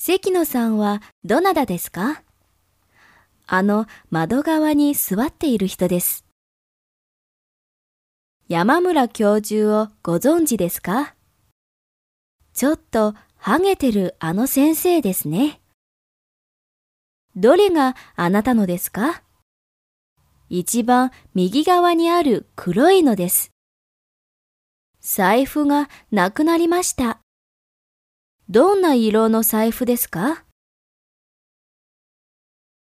関野さんはどなたですか？あの窓側に座っている人です。山村教授をご存知ですか？ちょっとハゲてるあの先生ですね。どれがあなたのですか？一番右側にある黒いのです。財布がなくなりました。どんな色の財布ですか？